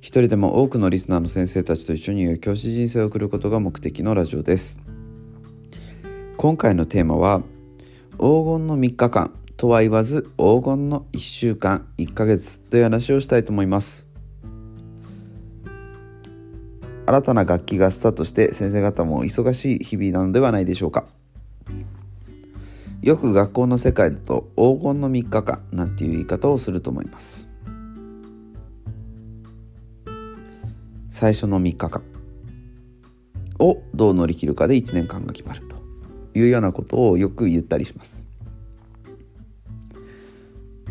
一人でも多くのリスナーの先生たちと一緒に教師人生を送ることが目的のラジオです。今回のテーマは黄金の3日間とは言わず黄金の1週間1ヶ月という話をしたいと思います。新たな楽器がスタートして先生方も忙しい日々なのではないでしょうか。よく学校の世界だと黄金の3日間なんていう言い方をすると思います。最初の3日間。をどう乗り切るかで1年間が決まると。いうようなことをよく言ったりします。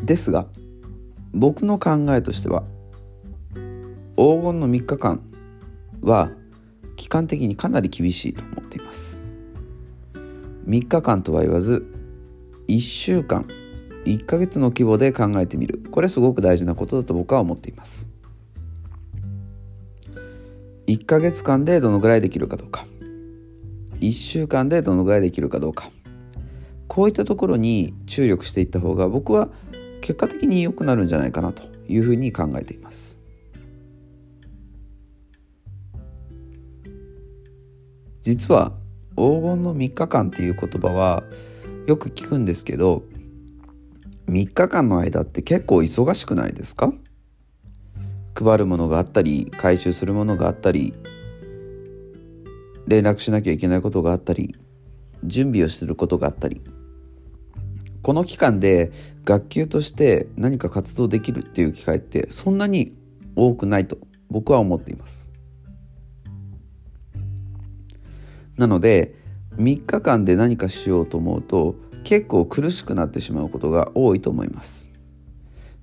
ですが僕の考えとしては黄金の3日間は期間的にかなり厳しいと思っています。3日間とは言わず1週間1ヶ月の規模で考えてみる。これすごく大事なことだと僕は思っています。1ヶ月間でどのぐらいできるかどうか。1週間でどのぐらいできるかどうか。こういったところに注力していった方が僕は結果的に良くなるんじゃないかなというふうに考えています。実は黄金の3日間っていう言葉はよく聞くんですけど3日間の間って結構忙しくないですか？配るものがあったり回収するものがあったり連絡しなきゃいけないことがあったり準備をすることがあったり。この期間で学級として何か活動できるっていう機会ってそんなに多くないと僕は思っています。なので3日間で何かしようと思うと結構苦しくなってしまうことが多いと思います。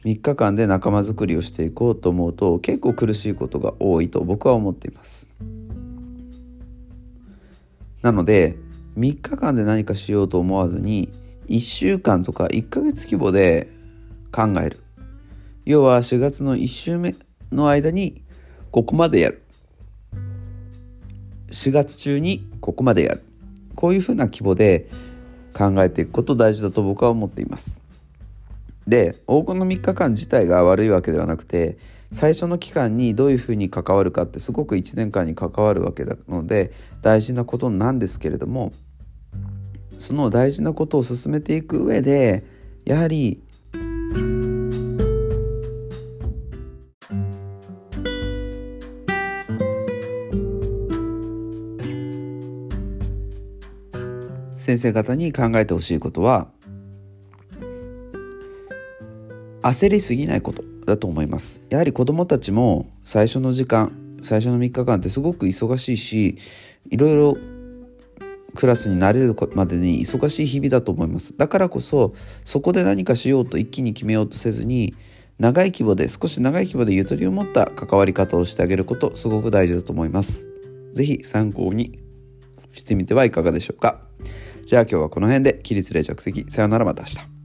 3日間で仲間づくりをしていこうと思うと結構苦しいことが多いと僕は思っています。なので3日間で何かしようと思わずに1週間とか1ヶ月規模で考える。要は4月の1週目の間にここまでやる。4月中にここまでやる。こういうふうな規模で考えていくこと大事だと僕は思っています。で黄金の3日間自体が悪いわけではなくて最初の期間にどういうふうに関わるかってすごく1年間に関わるわけなので大事なことなんですけれどもその大事なことを進めていく上でやはり先生方に考えてほしいことは焦りすぎないことだと思います。やはり子どもたちも最初の時間最初の3日間ってすごく忙しいしいろいろクラスになれるまでに忙しい日々だと思います。だからこそそこで何かしようと一気に決めようとせずに長い規模で少し長い規模でゆとりを持った関わり方をしてあげることすごく大事だと思います。是非参考にしてみてはいかがでしょうか。じゃあ今日はこの辺で起立例着席。さよならまた明日。